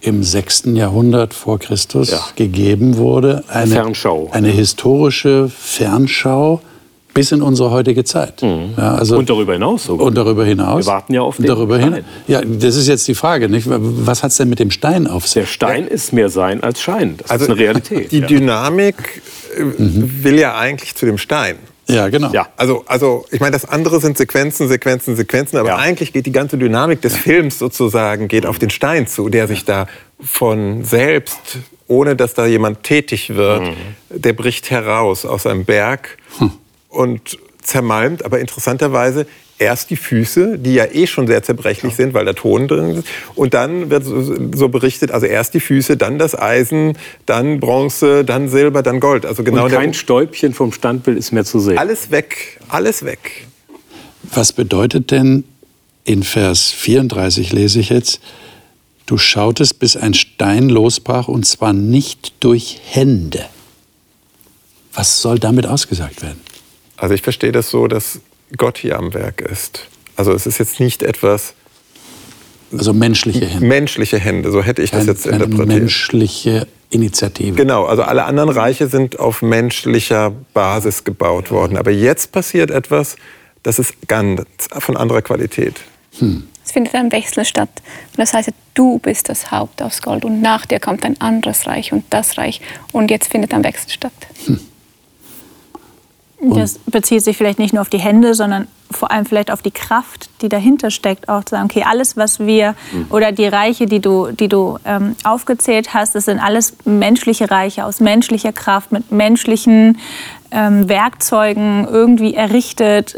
im 6. Jahrhundert vor Christus ja. gegeben wurde, eine, Fernschau. eine historische Fernschau bis in unsere heutige Zeit. Mhm. Ja, also und darüber hinaus sogar. Und darüber hinaus. Wir warten ja auf den darüber Stein. Hin, ja, das ist jetzt die Frage. Nicht? Was hat es denn mit dem Stein auf sich? Der Stein ist mehr Sein als Schein. Das also ist eine Realität. Die Dynamik mhm. will ja eigentlich zu dem Stein. Ja, genau. Ja. Also, also ich meine, das andere sind Sequenzen, Sequenzen, Sequenzen, aber ja. eigentlich geht die ganze Dynamik des ja. Films sozusagen geht auf den Stein zu, der sich da von selbst, ohne dass da jemand tätig wird, mhm. der bricht heraus aus einem Berg hm. Und zermalmt, aber interessanterweise erst die Füße, die ja eh schon sehr zerbrechlich ja. sind, weil da Ton drin ist. Und dann wird so berichtet, also erst die Füße, dann das Eisen, dann Bronze, dann Silber, dann Gold. Also genau Und kein Stäubchen vom Standbild ist mehr zu sehen. Alles weg, alles weg. Was bedeutet denn in Vers 34 lese ich jetzt, Du schautest, bis ein Stein losbrach, und zwar nicht durch Hände. Was soll damit ausgesagt werden? Also ich verstehe das so, dass Gott hier am Werk ist. Also es ist jetzt nicht etwas Also menschliche Hände. menschliche Hände, so hätte ich das Kein- jetzt keine interpretiert. menschliche Initiative. Genau, also alle anderen Reiche sind auf menschlicher Basis gebaut worden. Aber jetzt passiert etwas, das ist ganz von anderer Qualität. Es findet ein Wechsel statt. Und das heißt, du bist das Haupt aus Gold und nach dir kommt ein anderes Reich und das Reich. Und jetzt findet ein Wechsel statt. Das bezieht sich vielleicht nicht nur auf die Hände, sondern vor allem vielleicht auf die Kraft, die dahinter steckt, auch zu sagen, okay, alles, was wir oder die Reiche, die du, die du ähm, aufgezählt hast, das sind alles menschliche Reiche aus menschlicher Kraft, mit menschlichen ähm, Werkzeugen irgendwie errichtet.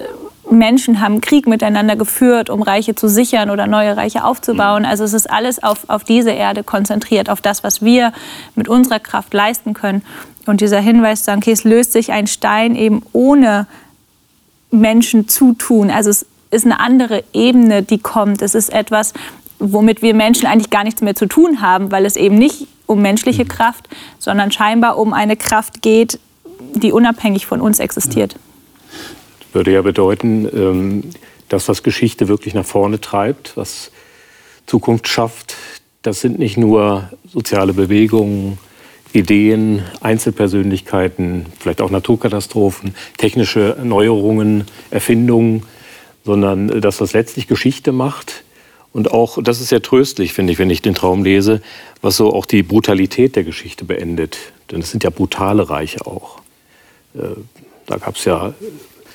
Menschen haben Krieg miteinander geführt, um Reiche zu sichern oder neue Reiche aufzubauen. Also es ist alles auf, auf diese Erde konzentriert, auf das, was wir mit unserer Kraft leisten können. Und dieser Hinweis, sagen, okay, es löst sich ein Stein eben ohne Menschen zutun. Also es ist eine andere Ebene, die kommt. Es ist etwas, womit wir Menschen eigentlich gar nichts mehr zu tun haben, weil es eben nicht um menschliche Kraft, sondern scheinbar um eine Kraft geht, die unabhängig von uns existiert. Würde ja bedeuten, ähm, dass was Geschichte wirklich nach vorne treibt, was Zukunft schafft. Das sind nicht nur soziale Bewegungen, Ideen, Einzelpersönlichkeiten, vielleicht auch Naturkatastrophen, technische Neuerungen, Erfindungen, sondern äh, das, was letztlich Geschichte macht. Und auch, das ist sehr tröstlich, finde ich, wenn ich den Traum lese, was so auch die Brutalität der Geschichte beendet. Denn es sind ja brutale Reiche auch. Äh, Da gab es ja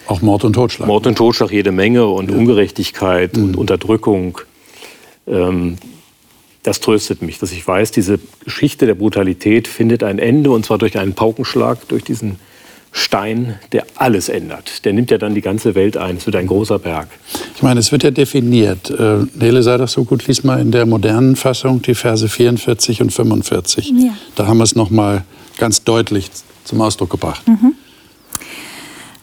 Auch Mord und Totschlag. Mord und Totschlag jede Menge und Ungerechtigkeit und Unterdrückung. Ähm, das tröstet mich, dass ich weiß, diese Geschichte der Brutalität findet ein Ende und zwar durch einen Paukenschlag, durch diesen Stein, der alles ändert. Der nimmt ja dann die ganze Welt ein. Es wird ein großer Berg. Ich meine, es wird ja definiert. Äh, Nele, sei doch so gut, lies mal in der modernen Fassung die Verse 44 und 45. Ja. Da haben wir es noch mal ganz deutlich zum Ausdruck gebracht.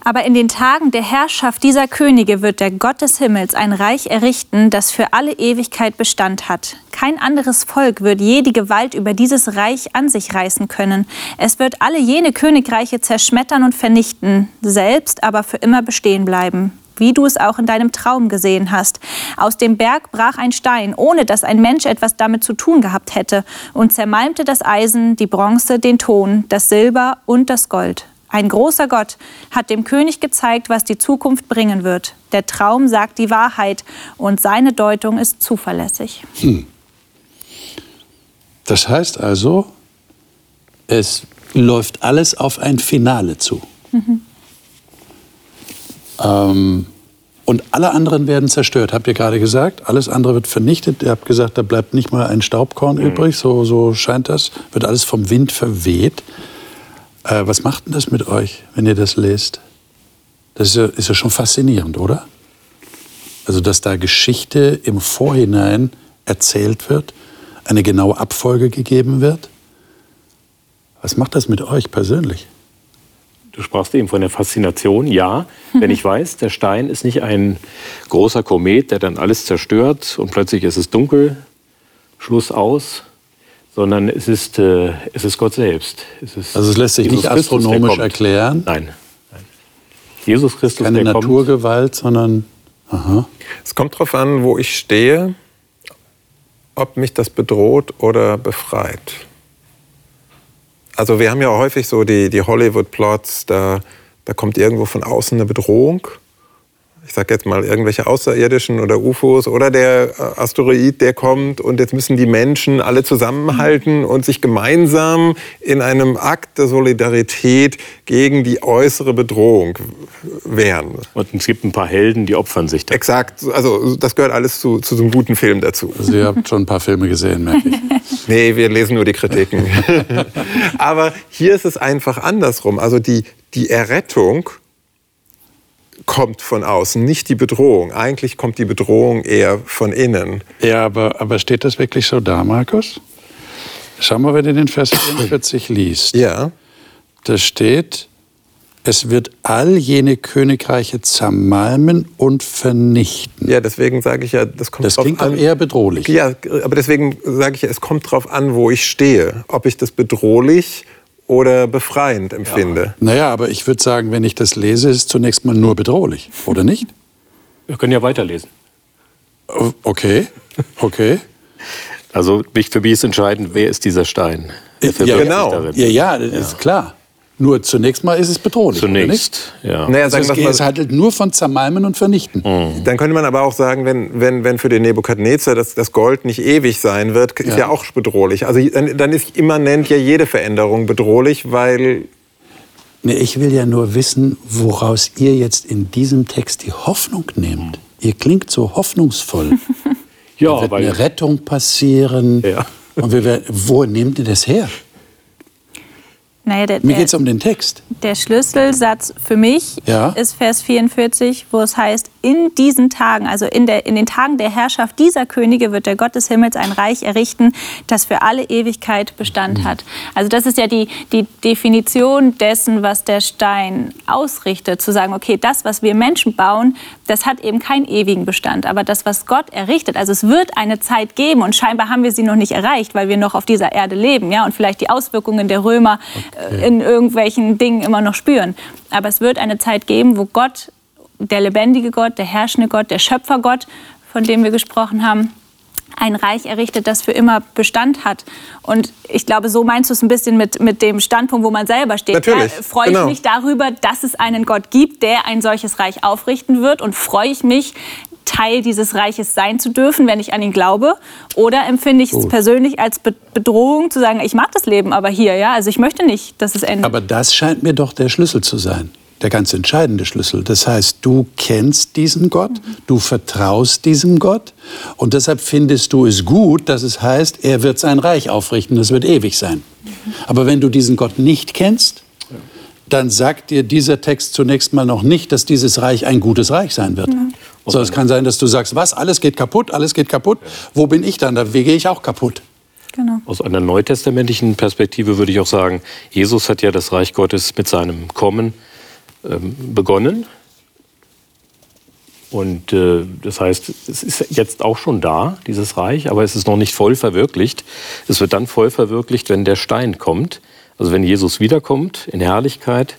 Aber in den Tagen der Herrschaft dieser Könige wird der Gott des Himmels ein Reich errichten, das für alle Ewigkeit Bestand hat. Kein anderes Volk wird je die Gewalt über dieses Reich an sich reißen können. Es wird alle jene Königreiche zerschmettern und vernichten, selbst aber für immer bestehen bleiben. Wie du es auch in deinem Traum gesehen hast. Aus dem Berg brach ein Stein, ohne dass ein Mensch etwas damit zu tun gehabt hätte, und zermalmte das Eisen, die Bronze, den Ton, das Silber und das Gold. Ein großer Gott hat dem König gezeigt, was die Zukunft bringen wird. Der Traum sagt die Wahrheit und seine Deutung ist zuverlässig. Das heißt also, es läuft alles auf ein Finale zu. Ähm, und alle anderen werden zerstört, habt ihr gerade gesagt. Alles andere wird vernichtet. Ihr habt gesagt, da bleibt nicht mal ein Staubkorn übrig. So, so scheint das. Wird alles vom Wind verweht. Äh, was macht denn das mit euch, wenn ihr das lest? Das ist ja, ist ja schon faszinierend, oder? Also, dass da Geschichte im Vorhinein erzählt wird, eine genaue Abfolge gegeben wird. Was macht das mit euch persönlich? Du sprachst eben von der Faszination. Ja, [laughs] wenn ich weiß, der Stein ist nicht ein großer Komet, der dann alles zerstört und plötzlich ist es dunkel, Schluss aus, sondern es ist, äh, es ist Gott selbst. Es ist Also es lässt sich Jesus nicht Christus, astronomisch erklären. Nein, nein. Jesus Christus, Keine der kommt. Naturgewalt, sondern aha. Es kommt darauf an, wo ich stehe, ob mich das bedroht oder befreit. Also wir haben ja häufig so die, die Hollywood-Plots, da, da kommt irgendwo von außen eine Bedrohung. Ich sage jetzt mal irgendwelche Außerirdischen oder UFOs oder der äh, Asteroid, der kommt und jetzt müssen die Menschen alle zusammenhalten und sich gemeinsam in einem Akt der Solidarität gegen die äußere Bedrohung wehren. Und es gibt ein paar Helden, die opfern sich da. Exakt, also das gehört alles zu, zu so einem guten Film dazu. Also ihr habt schon ein paar Filme gesehen, merke ich. [laughs] Nee, wir lesen nur die Kritiken. [laughs] Aber hier ist es einfach andersrum. Also die, die Errettung kommt von außen, nicht die Bedrohung. Eigentlich kommt die Bedrohung eher von innen. Ja, aber, aber steht das wirklich so da, Markus? Schau mal, wenn du den Vers 44 [clears throat] liest. Ja, Da steht, es wird all jene Königreiche zermalmen und vernichten. Ja, deswegen sage ich ja, das kommt Das drauf klingt an. doch eher bedrohlich. Ja, aber deswegen sage ich ja, es kommt drauf an, wo ich stehe. Ob ich das bedrohlich oder befreiend empfinde. Naja, aber ich würde sagen, wenn ich das lese, ist es zunächst mal nur bedrohlich, oder nicht? Wir können ja weiterlesen. Okay, okay. Also mich, für mich ist entscheidend, wer ist dieser Stein? Ja, genau. Ja, ja, das ist klar. Nur zunächst mal ist es bedrohlich. oder nicht? Zunächst, ja. Naja, Also sagen es, es handelt nur von Zermalmen und Vernichten. Dann könnte man aber auch sagen, wenn, wenn, wenn für den Nebukadnezar das, das Gold nicht ewig sein wird, ist Ja. ja, auch bedrohlich. Also dann, dann ist immanent ja jede Veränderung bedrohlich, weil Nee, ich will ja nur wissen, woraus ihr jetzt in diesem Text die Hoffnung nehmt. Ihr klingt so hoffnungsvoll. [laughs] ja, wird weil eine Rettung passieren. Ja. Und wir werden, wo nehmt ihr das her? Naja, der, Mir geht es um den Text. der Schlüsselsatz für mich Ja. ist Vers 44, wo es heißt, in diesen Tagen, also in, der, in den Tagen der Herrschaft dieser Könige wird der Gott des Himmels ein Reich errichten, das für alle Ewigkeit Bestand hat. Also das ist ja die, die Definition dessen, was der Stein ausrichtet, zu sagen, okay, das, was wir Menschen bauen, das hat eben keinen ewigen Bestand. Aber das, was Gott errichtet, also es wird eine Zeit geben und scheinbar haben wir sie noch nicht erreicht, weil wir noch auf dieser Erde leben, ja, und vielleicht die Auswirkungen der Römer äh, in irgendwelchen Dingen immer noch spüren. Aber es wird eine Zeit geben, wo Gott, der lebendige Gott, der herrschende Gott, der Schöpfergott, von dem wir gesprochen haben, ein Reich errichtet, das für immer Bestand hat. Und ich glaube, so meinst du es ein bisschen mit, mit dem Standpunkt, wo man selber steht. Natürlich, Ja, freue genau. ich mich darüber, dass es einen Gott gibt, der ein solches Reich aufrichten wird? Und freue ich mich, Teil dieses Reiches sein zu dürfen, wenn ich an ihn glaube? Oder empfinde ich es persönlich als Be Bedrohung, zu sagen, ich mag das Leben aber hier, ja? Also ich möchte nicht, dass es endet. Aber das scheint mir doch der Schlüssel zu sein. Der ganz entscheidende Schlüssel. Das heißt, du kennst diesen Gott, du vertraust diesem Gott und deshalb findest du es gut, dass es heißt, er wird sein Reich aufrichten, das wird ewig sein. Aber wenn du diesen Gott nicht kennst, dann sagt dir dieser Text zunächst mal noch nicht, dass dieses Reich ein gutes Reich sein wird. So, es kann sein, dass du sagst, was, alles geht kaputt, alles geht kaputt. Wo bin ich dann? Da gehe ich auch kaputt. genau. Aus einer neutestamentlichen Perspektive würde ich auch sagen, Jesus hat ja das Reich Gottes mit seinem Kommen ähm, begonnen. Und äh, das heißt, es ist jetzt auch schon da, dieses Reich, aber es ist noch nicht voll verwirklicht. Es wird dann voll verwirklicht, wenn der Stein kommt. Also wenn Jesus wiederkommt in Herrlichkeit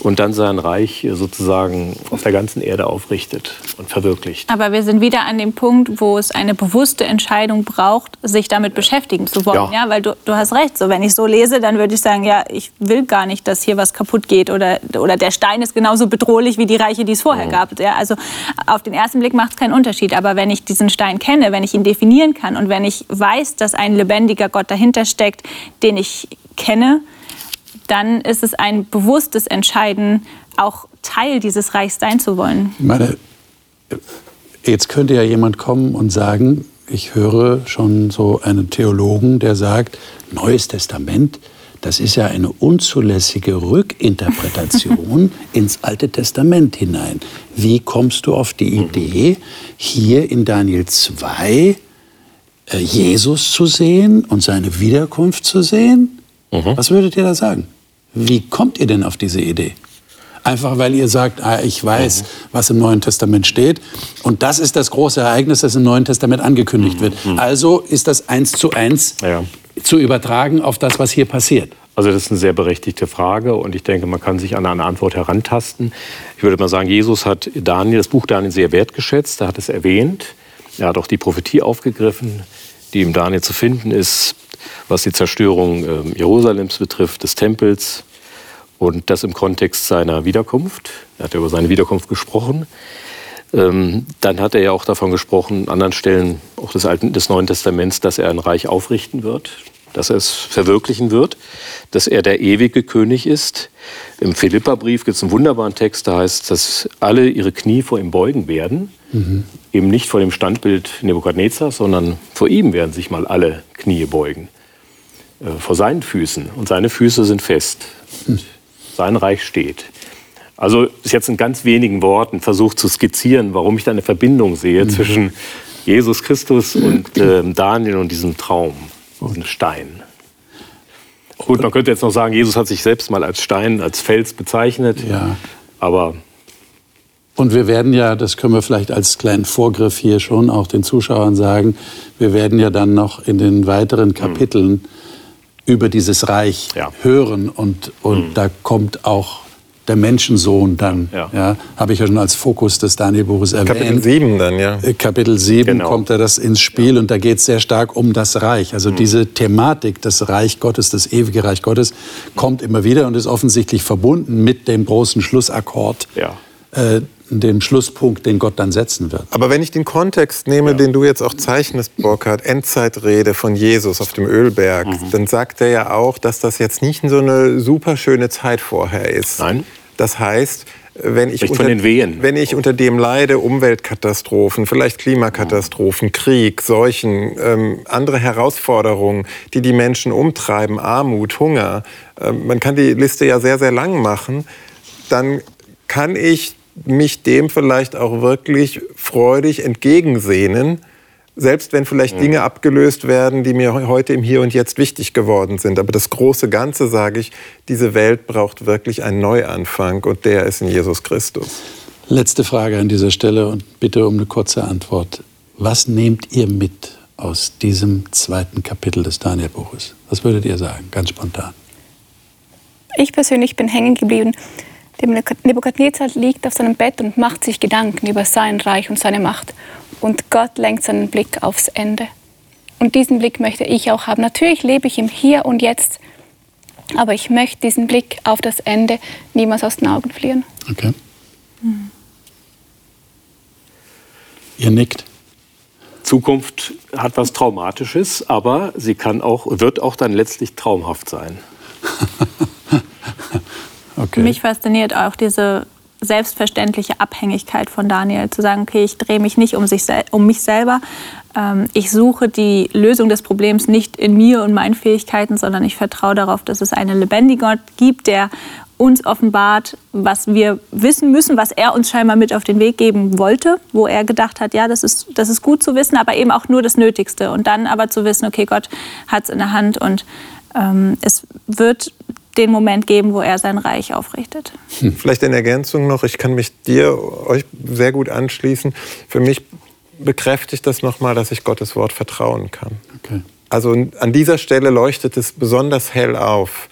und dann sein Reich sozusagen auf der ganzen Erde aufrichtet und verwirklicht. Aber wir sind wieder an dem Punkt, wo es eine bewusste Entscheidung braucht, sich damit beschäftigen zu wollen. Ja. Ja. weil du, du hast recht. So, wenn ich so lese, dann würde ich sagen, ja, ich will gar nicht, dass hier was kaputt geht. Oder, oder der Stein ist genauso bedrohlich wie die Reiche, die es vorher gab. Ja, also auf den ersten Blick macht es keinen Unterschied. Aber wenn ich diesen Stein kenne, wenn ich ihn definieren kann und wenn ich weiß, dass ein lebendiger Gott dahinter steckt, den ich kenne, dann ist es ein bewusstes Entscheiden, auch Teil dieses Reichs sein zu wollen. Ich meine, jetzt könnte ja jemand kommen und sagen, ich höre schon so einen Theologen, der sagt, Neues Testament, das ist ja eine unzulässige Rückinterpretation [laughs] ins Alte Testament hinein. Wie kommst du auf die Idee, hier in Daniel 2 äh, Jesus zu sehen und seine Wiederkunft zu sehen? Was würdet ihr da sagen? Wie kommt ihr denn auf diese Idee? Einfach weil ihr sagt, ah, ich weiß, was im Neuen Testament steht. Und das ist das große Ereignis, das im Neuen Testament angekündigt wird. Also ist das eins zu eins Ja. zu übertragen auf das, was hier passiert. Also das ist eine sehr berechtigte Frage und ich denke, man kann sich an eine Antwort herantasten. Ich würde mal sagen, Jesus hat Daniel, das Buch Daniel sehr wertgeschätzt, er hat es erwähnt. Er hat auch die Prophetie aufgegriffen, die im Daniel zu finden ist, was die Zerstörung ähm, Jerusalems betrifft, des Tempels und das im Kontext seiner Wiederkunft. Er hat ja über seine Wiederkunft gesprochen. Ähm, dann hat er ja auch davon gesprochen, an anderen Stellen auch des, Alten, des Neuen Testaments, dass er ein Reich aufrichten wird, dass er es verwirklichen wird, dass er der ewige König ist. Im Philipperbrief gibt es einen wunderbaren Text, da heißt, dass alle ihre Knie vor ihm beugen werden. Eben nicht vor dem Standbild Nebukadnezar, sondern vor ihm werden sich mal alle Knie beugen. Äh, vor seinen Füßen. Und seine Füße sind fest. Sein Reich steht. Also ist jetzt in ganz wenigen Worten versucht zu skizzieren, warum ich da eine Verbindung sehe zwischen Jesus Christus und [clears throat] ähm, Daniel und diesem Traum, diesem Stein. Gut, man könnte jetzt noch sagen, Jesus hat sich selbst mal als Stein, als Fels bezeichnet. Ja. Aber Und wir werden ja, das können wir vielleicht als kleinen Vorgriff hier schon auch den Zuschauern sagen, wir werden ja dann noch in den weiteren Kapiteln über dieses Reich Ja. hören und, und da kommt auch der Menschensohn dann, ja. Ja. habe ich ja schon als Fokus des Danielbuches erwähnt. Kapitel 7 dann, ja. Äh, Kapitel 7 Genau. kommt da das ins Spiel und da geht es sehr stark um das Reich. Mhm. Also diese Thematik, das Reich Gottes, das ewige Reich Gottes, kommt immer wieder und ist offensichtlich verbunden mit dem großen Schlussakkord, Ja. äh, dem Schlusspunkt, den Gott dann setzen wird. Aber wenn ich den Kontext nehme, den du jetzt auch zeichnest, Burkhard, Endzeitrede von Jesus auf dem Ölberg, dann sagt er ja auch, dass das jetzt nicht so eine super schöne Zeit vorher ist. Nein. Das heißt, wenn ich, Wehen. wenn ich unter dem leide, Umweltkatastrophen, vielleicht Klimakatastrophen, Krieg, Seuchen, ähm, andere Herausforderungen, die die Menschen umtreiben, Armut, Hunger, ähm, man kann die Liste ja sehr, sehr lang machen, dann kann ich mich dem vielleicht auch wirklich freudig entgegensehnen, selbst wenn vielleicht Dinge abgelöst werden, die mir heute im Hier und Jetzt wichtig geworden sind. Aber das große Ganze, sage ich, diese Welt braucht wirklich einen Neuanfang und der ist in Jesus Christus. Letzte Frage an dieser Stelle und bitte um eine kurze Antwort. Was nehmt ihr mit aus diesem zweiten Kapitel des Danielbuches? Was würdet ihr sagen, ganz spontan? Ich persönlich bin hängen geblieben. Nebukadnezar liegt auf seinem Bett und macht sich Gedanken über sein Reich und seine Macht. Und Gott lenkt seinen Blick aufs Ende. Und diesen Blick möchte ich auch haben. Natürlich lebe ich im Hier und Jetzt, aber ich möchte diesen Blick auf das Ende niemals aus den Augen verlieren. Okay. Ihr nickt. Zukunft hat was Traumatisches, aber sie kann auch, wird auch dann letztlich traumhaft sein. [laughs] Okay. Mich fasziniert auch diese selbstverständliche Abhängigkeit von Daniel, zu sagen, okay, ich drehe mich nicht um, sich um mich selber, ähm, ich suche die Lösung des Problems nicht in mir und meinen Fähigkeiten, sondern ich vertraue darauf, dass es einen lebendigen Gott gibt, der uns offenbart, was wir wissen müssen, was er uns scheinbar mit auf den Weg geben wollte, wo er gedacht hat, ja, das ist, das ist gut zu wissen, aber eben auch nur das Nötigste. Und dann aber zu wissen, okay, Gott hat es in der Hand und ähm, es wird den Moment geben, wo er sein Reich aufrichtet. Vielleicht in Ergänzung noch, ich kann mich dir, euch sehr gut anschließen. Für mich bekräftigt das nochmal, dass ich Gottes Wort vertrauen kann. okay. Also an dieser Stelle leuchtet es besonders hell auf.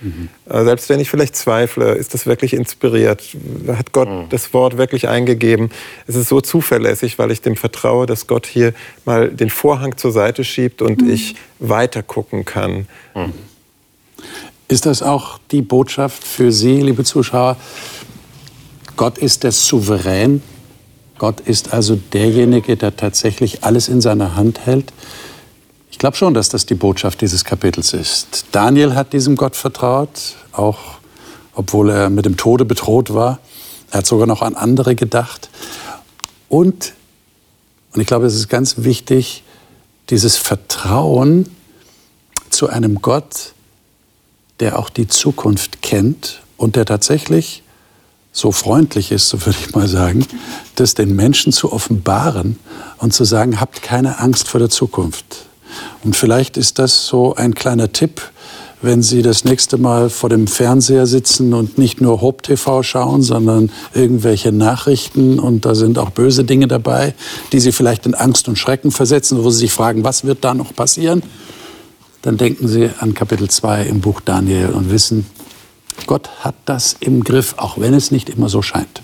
Äh, Selbst wenn ich vielleicht zweifle, ist das wirklich inspiriert. Hat Gott das Wort wirklich eingegeben? Es ist so zuverlässig, weil ich dem vertraue, dass Gott hier mal den Vorhang zur Seite schiebt und ich weiter gucken kann. Ist das auch die Botschaft für Sie, liebe Zuschauer? Gott ist der Souverän. Gott ist also derjenige, der tatsächlich alles in seiner Hand hält. Ich glaube schon, dass das die Botschaft dieses Kapitels ist. Daniel hat diesem Gott vertraut, auch obwohl er mit dem Tode bedroht war. Er hat sogar noch an andere gedacht. Und, und ich glaube, es ist ganz wichtig, dieses Vertrauen zu einem Gott, der auch die Zukunft kennt und der tatsächlich so freundlich ist, so würde ich mal sagen, das den Menschen zu offenbaren und zu sagen, habt keine Angst vor der Zukunft. Und vielleicht ist das so ein kleiner Tipp, wenn Sie das nächste Mal vor dem Fernseher sitzen und nicht nur Hope TV schauen, sondern irgendwelche Nachrichten und da sind auch böse Dinge dabei, die Sie vielleicht in Angst und Schrecken versetzen, wo Sie sich fragen, was wird da noch passieren? Dann denken Sie an Kapitel 2 im Buch Daniel und wissen, Gott hat das im Griff, auch wenn es nicht immer so scheint.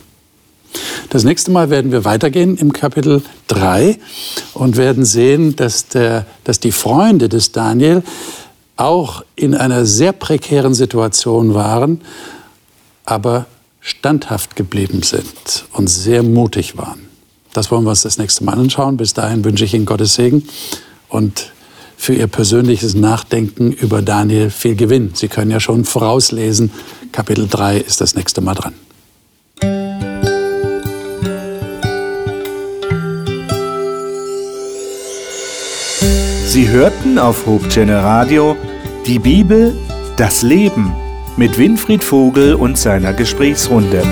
Das nächste Mal werden wir weitergehen im Kapitel 3 und werden sehen, dass, der, dass die Freunde des Daniel auch in einer sehr prekären Situation waren, aber standhaft geblieben sind und sehr mutig waren. Das wollen wir uns das nächste Mal anschauen. Bis dahin wünsche ich Ihnen Gottes Segen und für Ihr persönliches Nachdenken über Daniel viel Gewinn. Sie können ja schon vorauslesen, Kapitel 3 ist das nächste Mal dran. Sie hörten auf Hope Channel Radio die Bibel, das Leben mit Winfried Vogel und seiner Gesprächsrunde.